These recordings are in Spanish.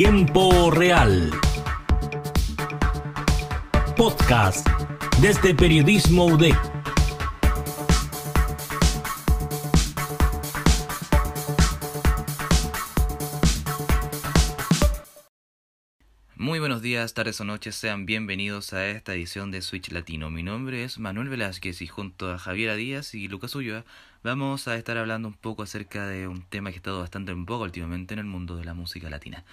Tiempo Real. Podcast desde Periodismo UDEC. Muy buenos días, tardes o noches, sean bienvenidos a esta edición de Switch Latino. Mi nombre es Manuel Velázquez y junto a Javiera Díaz y Lucas Ulloa vamos a estar hablando un poco acerca de un tema que ha estado bastante en boga últimamente en el mundo de la música latina.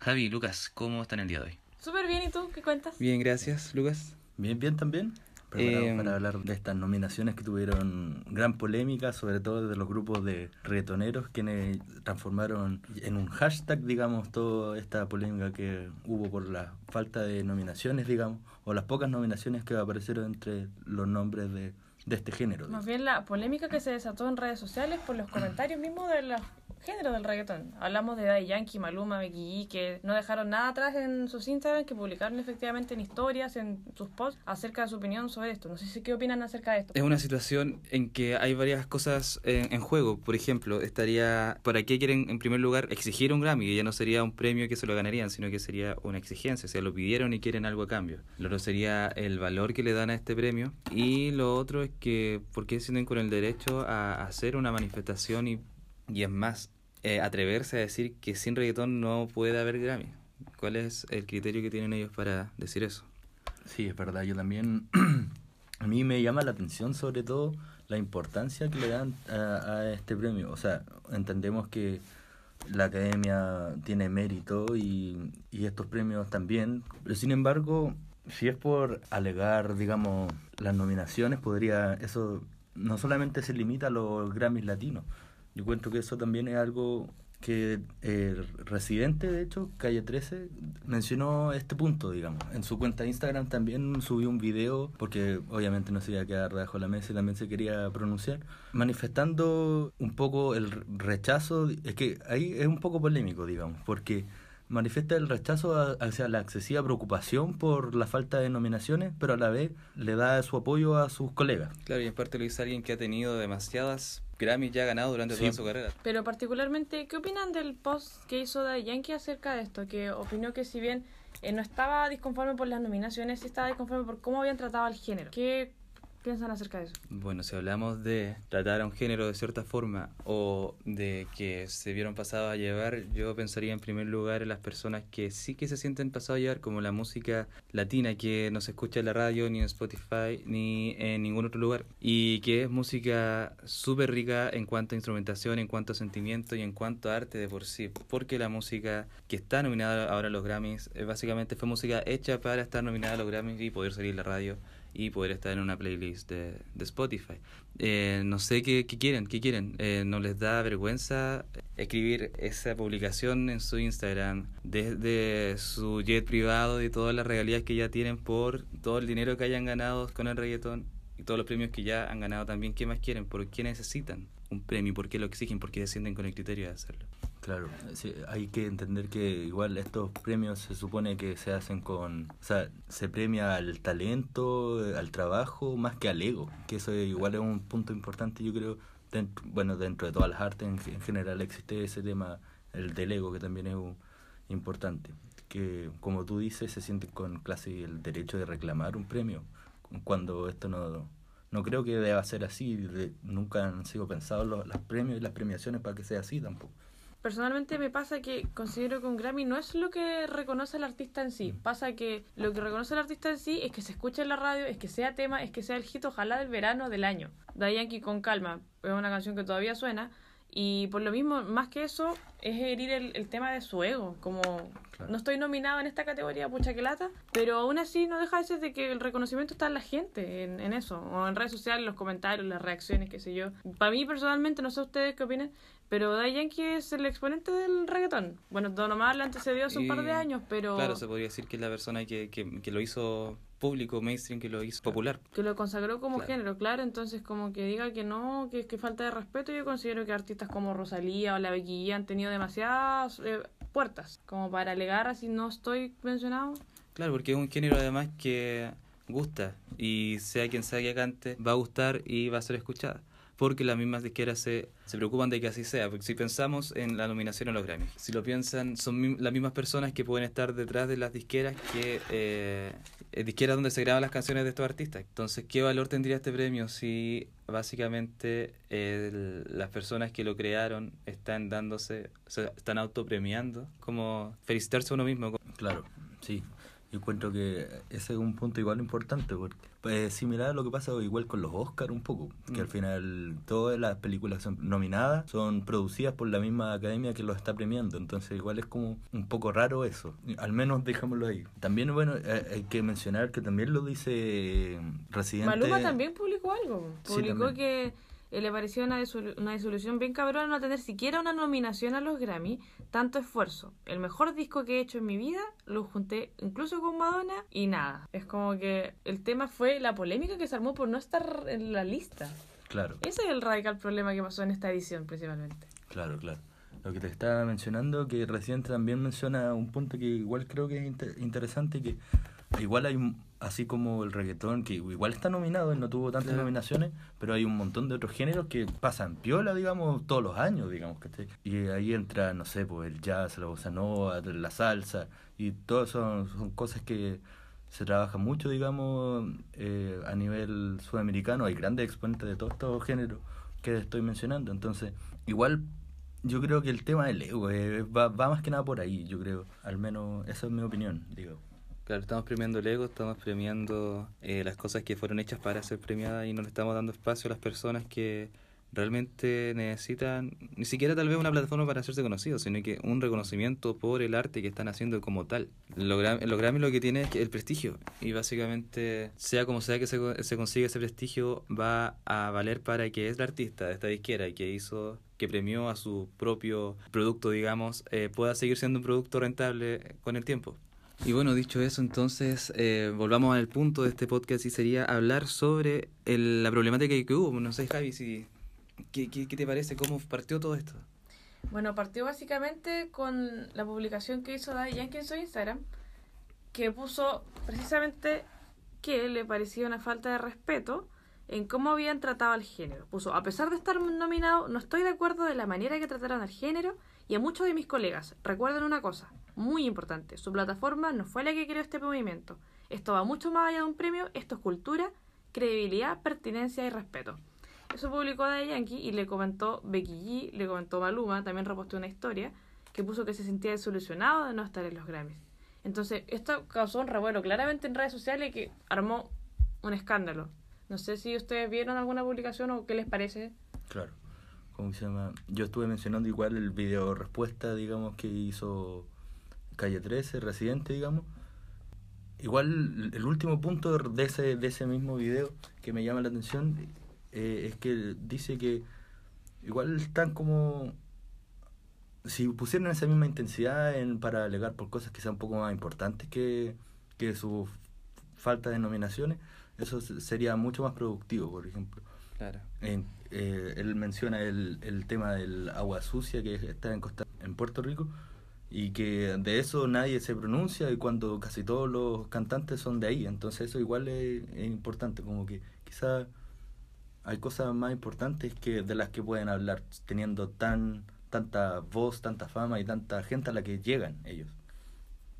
Javi Lucas, ¿cómo están el día de hoy? Súper bien, ¿y tú? ¿Qué cuentas? Bien, gracias, Lucas. Bien, bien también. Preparado Eh, para hablar de estas nominaciones que tuvieron gran polémica, sobre todo de los grupos de reggaetoneros, quienes transformaron en un hashtag, digamos, toda esta polémica que hubo por la falta de nominaciones, digamos, o las pocas nominaciones que aparecieron entre los nombres de, de este género. Más bien la polémica que se desató en redes sociales por los comentarios mismos del género del reggaetón. Hablamos de Daddy Yankee, Maluma, Becky G, que no dejaron nada atrás en sus Instagram, que publicaron efectivamente en historias, en sus posts, acerca de su opinión sobre esto. No sé si qué opinan acerca de esto. Es una situación en que hay varias cosas en, en juego. Por ejemplo, estaría, ¿para qué quieren en primer lugar exigir un Grammy? Ya no sería un premio que se lo ganarían, sino que sería una exigencia. O sea, lo pidieron y quieren algo a cambio. Lo otro sería el valor que le dan a este premio. Y lo otro es que, ¿por qué sienten con el derecho a hacer una manifestación y, y es más, eh, atreverse a decir que sin reggaetón no puede haber Grammy? ¿Cuál es el criterio que tienen ellos para decir eso? Sí, es verdad, yo también, a mí me llama la atención sobre todo la importancia que le dan a, a este premio. O sea, entendemos que la academia tiene mérito y, y estos premios también, pero sin embargo, si es por alegar, digamos, las nominaciones, podría, eso no solamente se limita a los Grammys latinos, yo encuentro que eso también es algo que el residente, de hecho, Calle 13, mencionó este punto, digamos. En su cuenta de Instagram también subió un video, porque obviamente no se iba a quedar debajo de la mesa y también se quería pronunciar, manifestando un poco el rechazo, es que ahí es un poco polémico, digamos, porque manifiesta el rechazo hacia la excesiva preocupación por la falta de nominaciones, pero a la vez le da su apoyo a sus colegas. Claro, y en parte lo dice alguien que ha tenido demasiadas Grammys ya ganado durante Sí. toda su carrera. Pero particularmente, ¿qué opinan del post que hizo Daddy Yankee acerca de esto? Que opinó que si bien eh, no estaba disconforme por las nominaciones, sí estaba disconforme por cómo habían tratado al género. ¿Qué piensan acerca de eso? Bueno, si hablamos de tratar a un género de cierta forma o de que se vieron pasados a llevar, yo pensaría en primer lugar en las personas que sí que se sienten pasados a llevar, como la música latina que no se escucha en la radio, ni en Spotify, ni en ningún otro lugar, y que es música súper rica en cuanto a instrumentación, en cuanto a sentimiento y en cuanto a arte de por sí, porque la música que está nominada ahora a los Grammys eh, básicamente fue música hecha para estar nominada a los Grammys y poder salir en la radio y poder estar en una playlist de, de Spotify. Eh, no sé qué, qué quieren, qué quieren. Eh, ¿No les da vergüenza escribir esa publicación en su Instagram desde su jet privado y todas las regalías que ya tienen por todo el dinero que hayan ganado con el reggaetón y todos los premios que ya han ganado también? ¿Qué más quieren? ¿Por qué necesitan un premio? ¿Por qué lo exigen? ¿Por qué se con el criterio de hacerlo? Claro, sí, hay que entender que igual estos premios se supone que se hacen con, o sea, se premia al talento, al trabajo, más que al ego, que eso igual es un punto importante, yo creo, dentro, bueno, dentro de todas las artes en, en general existe ese tema, el del ego, que también es un- importante, que como tú dices, se sienten con casi el derecho de reclamar un premio, cuando esto no, no creo que deba ser así, de- nunca han sido pensados los, los premios y las premiaciones para que sea así tampoco. Personalmente me pasa que considero que un Grammy no es lo que reconoce el artista en sí. Pasa que lo que reconoce el artista en sí es que se escuche en la radio, es que sea tema, es que sea el hit ojalá del verano del año. Yankee con calma es una canción que todavía suena y por lo mismo, más que eso, es herir el, el tema de su ego. Como Claro. no estoy nominado en esta categoría, pucha que lata, pero aún así no deja de ser de que el reconocimiento está en la gente, en, en eso, o en redes sociales, los comentarios, las reacciones, qué sé yo. Para mí personalmente, no sé ustedes qué opinan, pero Daddy Yankee es el exponente del reggaetón. Bueno, Don Omar le antecedió hace un par de años, pero Claro, se podría decir que es la persona que, que, que lo hizo público, mainstream, que lo hizo popular. que lo consagró como Claro. género, claro. Entonces, como que diga que no, que, que falta de respeto, yo considero que artistas como Rosalía o la G han tenido demasiadas eh, puertas como para alegar así no estoy mencionado. Claro, porque es un género además que gusta y sea quien sea que cante, va a gustar y va a ser escuchada. Porque las mismas disqueras se, se preocupan de que así sea. Si pensamos en la nominación a los Grammys, si lo piensan, son las mismas personas que pueden estar detrás de las disqueras que eh, eh, disqueras donde se graban las canciones de estos artistas. Entonces, ¿qué valor tendría este premio si básicamente el- las personas que lo crearon están dándose, están autopremiando? Como felicitarse a uno mismo. Claro, sí. Yo encuentro que ese es un punto igual importante, porque pues, similar a lo que pasa igual con los Oscars un poco, que Mm. al final todas las películas son nominadas son producidas por la misma academia que los está premiando, entonces igual es como un poco raro eso, al menos dejémoslo ahí. También, bueno, eh, hay que mencionar que también lo dice eh, Residente... Maluma también publicó algo. Publicó que eh, le pareció una, una disolución bien cabrona no tener siquiera una nominación a los Grammy. Tanto esfuerzo. El mejor disco que he hecho en mi vida lo junté incluso con Madonna y nada. Es como que el tema fue la polémica que se armó por no estar en la lista. Claro. Ese es el radical problema que pasó en esta edición principalmente. Claro, claro. Lo que te estaba mencionando, que Residente también menciona un punto que igual creo que es inter- interesante, que igual hay, así como el reggaetón, que igual está nominado, él no tuvo tantas Claro. nominaciones, pero hay un montón de otros géneros que pasan piola, digamos, todos los años, digamos, ¿cachai? Y ahí entra, no sé, pues el jazz, la bossa nova, la salsa, y todo eso son cosas que se trabaja mucho, digamos, eh, a nivel sudamericano. Hay grandes exponentes de todos estos géneros que estoy mencionando. Entonces, igual yo creo que el tema del ego eh, va, va más que nada por ahí, yo creo. Al menos esa es mi opinión, digo. Claro, estamos premiando el ego, estamos premiando eh, las cosas que fueron hechas para ser premiadas y no le estamos dando espacio a las personas que realmente necesitan, ni siquiera tal vez una plataforma para hacerse conocidos, sino que un reconocimiento por el arte que están haciendo como tal. Los Gram- los Grammy lo que tiene es el prestigio y básicamente, sea como sea que se, se consiga ese prestigio, va a valer para que es el artista de esta disquera que hizo que premió a su propio producto, digamos, eh, pueda seguir siendo un producto rentable con el tiempo. Y bueno, dicho eso, entonces eh, volvamos al punto de este podcast y sería hablar sobre el- la problemática que hubo. No sé, Javi, si, ¿qué, qué, qué te parece? ¿Cómo partió todo esto? Bueno, partió básicamente con la publicación que hizo Daddy Yankee en su Instagram, que puso precisamente que le parecía una falta de respeto en cómo habían tratado al género. Puso, a pesar de estar nominado, no estoy de acuerdo de la manera que trataron al género y a muchos de mis colegas. Recuerden una cosa, muy importante, su plataforma no fue la que creó este movimiento. Esto va mucho más allá de un premio, esto es cultura, credibilidad, pertinencia y respeto. Eso publicó Daddy Yankee y le comentó Becky G, le comentó Maluma, también reposteó una historia que puso que se sentía desilusionado de no estar en los Grammys. Entonces, esto causó un revuelo claramente en redes sociales que armó un escándalo. No sé si ustedes vieron alguna publicación o qué les parece. Claro. ¿Cómo se llama? Yo estuve mencionando igual el video respuesta, digamos, que hizo Calle 13, Residente, digamos. Igual el último punto de ese, de ese mismo video que me llama la atención eh, es que dice que igual están como... Si pusieran esa misma intensidad en, para alegar por cosas que sean un poco más importantes que, que su falta de nominaciones, eso se- sería mucho más productivo, por ejemplo. Claro. En- eh, él menciona el, el tema del agua sucia que está en, Costa, en Puerto Rico y que de eso nadie se pronuncia y cuando casi todos los cantantes son de ahí, entonces eso igual es, es importante, como que quizás hay cosas más importantes que de las que pueden hablar teniendo tan tanta voz, tanta fama y tanta gente a la que llegan ellos.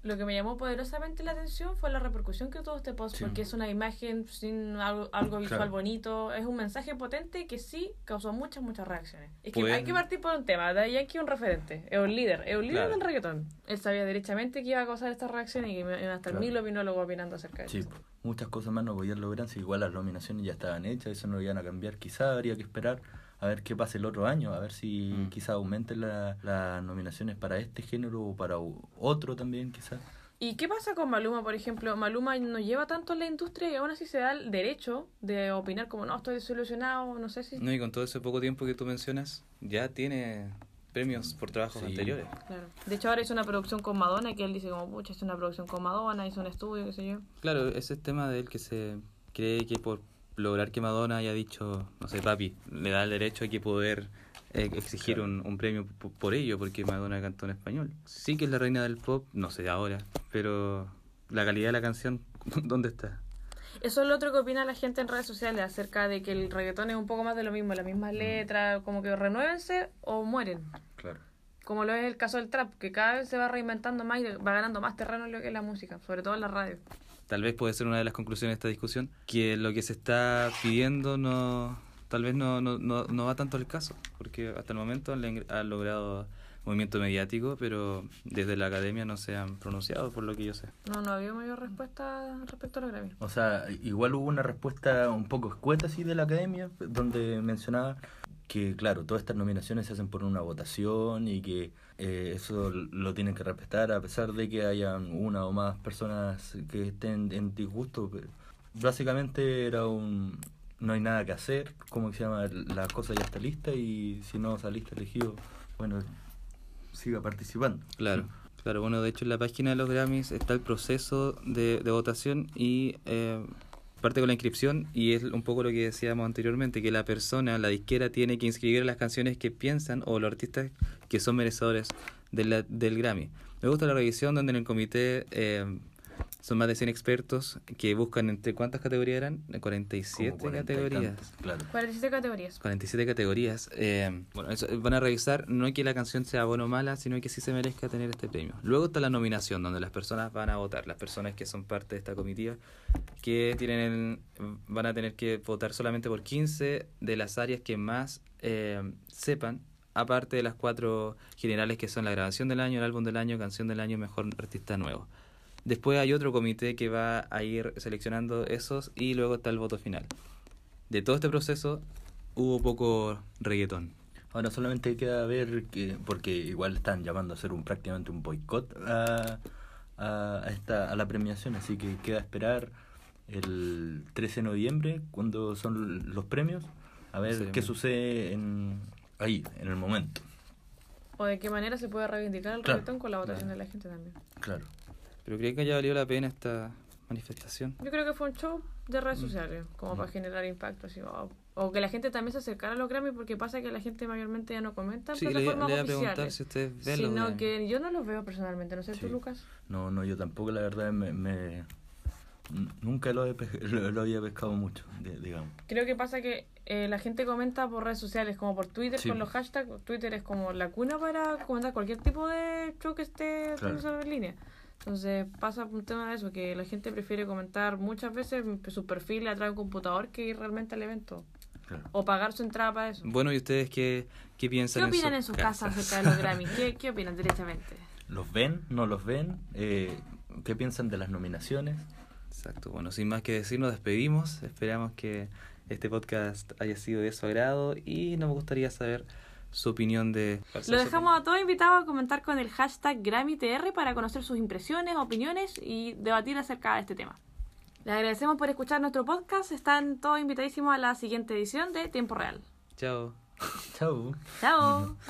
Lo que me llamó poderosamente la atención fue la repercusión que tuvo este post, Sí. porque es una imagen sin algo, algo visual Claro. bonito, es un mensaje potente que sí causó muchas, muchas reacciones. Es que Pueden- hay que partir por un tema, Daddy Yankee es un referente, es un líder, es un líder Claro. del reggaetón. Él sabía derechamente que iba a causar estas reacciones y que iban a estar Claro. mil opinólogos opinando acerca de Sí, eso. muchas cosas más no podían lograr si igual las nominaciones ya estaban hechas, eso no lo iban a cambiar. Quizás habría que esperar a ver qué pasa el otro año, a ver si Mm. quizás aumenten la- las nominaciones para este género o para otro también, quizás. ¿Y qué pasa con Maluma, por ejemplo? Maluma no lleva tanto en la industria y aún así se da el derecho de opinar como, no, estoy desilusionado, no sé si... No, y con todo ese poco tiempo que tú mencionas, ya tiene premios por trabajos Sí. anteriores. Claro. De hecho, ahora hizo una producción con Madonna, que él dice como, pucha, hizo una producción con Madonna, hizo un estudio, qué sé yo. Claro, ese es tema de él que se cree que por lograr que Madonna haya dicho, no sé, papi, le da el derecho a que poder eh, exigir Claro. un, un premio por ello, porque Madonna cantó en español. Sí que es la reina del pop, no sé ahora, pero la calidad de la canción, ¿dónde está? Eso es lo otro que opina la gente en redes sociales acerca de que el reggaetón es un poco más de lo mismo, las mismas letras, como que renuévense o mueren. Claro. Como lo es el caso del trap, que cada vez se va reinventando más y va ganando más terreno en lo que es la música, sobre todo en la radio. Tal vez puede ser una de las conclusiones de esta discusión, que lo que se está pidiendo no tal vez no, no, no, no va tanto al caso, porque hasta el momento han, logrado movimiento mediático, pero desde la academia no se han pronunciado, por lo que yo sé. No, no había mayor respuesta respecto a los Grammy. O sea, igual hubo una respuesta un poco escueta así de la academia, donde mencionaba que, claro, todas estas nominaciones se hacen por una votación y que eh, eso lo tienen que respetar a pesar de que hayan una o más personas que estén en disgusto. Básicamente era un... No hay nada que hacer, como se llama, la cosa ya está lista y si no saliste elegido, bueno, siga participando. Claro, claro, bueno, de hecho en la página de los Grammys está el proceso de, de votación y eh, parte con la inscripción y es un poco lo que decíamos anteriormente, que la persona, la disquera, tiene que inscribir las canciones que piensan o los artistas que son merecedores del Grammy. Me gusta la revisión donde en el comité eh, son más de 100 expertos que buscan entre cuántas categorías eran, 47 Como cuarenta y categorías. tantas, Claro. 47 categorías. 47 categorías. Eh, bueno, eso, van a revisar no que la canción sea buena o mala, sino que sí se merezca tener este premio. Luego está la nominación, donde las personas van a votar, las personas que son parte de esta comitiva, que tienen el- van a tener que votar solamente por 15 de las áreas que más eh, sepan, aparte de las cuatro generales que son la grabación del año, el álbum del año, canción del año, mejor artista nuevo. Después hay otro comité que va a ir seleccionando esos y luego está el voto final. De todo este proceso hubo poco reggaetón. Ahora solamente queda ver que, porque igual están llamando a hacer un prácticamente un boicot a, a, a esta, a la premiación, así que queda esperar el 13 de noviembre, cuando son los premios, a ver Sí. qué sucede en, ahí, en el momento. O de qué manera se puede reivindicar el Claro. reggaetón con la votación Claro. de la gente también. Claro. Pero creo que haya valido la pena esta manifestación. Yo creo que fue un show de Mm. redes sociales, como para generar impacto. Así, o, o que la gente también se acercara a los Grammy, porque pasa que la gente mayormente ya no comenta en Sí, le, voy a preguntar oficiales. si ustedes ven los Sino que yo no los veo personalmente, no sé tú, Sí. Lucas. No, no, yo tampoco, la verdad, me, me- nunca lo, he lo, lo había pescado mucho, di- digamos. Creo que pasa que eh, la gente comenta por redes sociales, como por Twitter, Sí. con los hashtags. Twitter es como la cuna para comentar cualquier tipo de show que esté Claro. en línea. Entonces pasa por un tema de eso, que la gente prefiere comentar muchas veces su perfil a través de un computador que ir realmente al evento. Claro. O pagar su entrada para eso. Bueno, ¿y ustedes qué, qué piensan ¿Qué opinan en sus casas acerca de los Grammy? ¿Qué, ¿Qué opinan derechamente? ¿Los ven? ¿No los ven? Eh, ¿Qué piensan de las nominaciones? Exacto. Bueno, sin más que decir, nos despedimos. Esperamos que este podcast haya sido de su agrado y nos gustaría saber su opinión de... Lo dejamos a todos invitados a comentar con el hashtag GrammyTR para conocer sus impresiones, opiniones y debatir acerca de este tema. Les agradecemos por escuchar nuestro podcast. Están todos invitadísimos a la siguiente edición de Tiempo Real. Chao. Chao. Chao.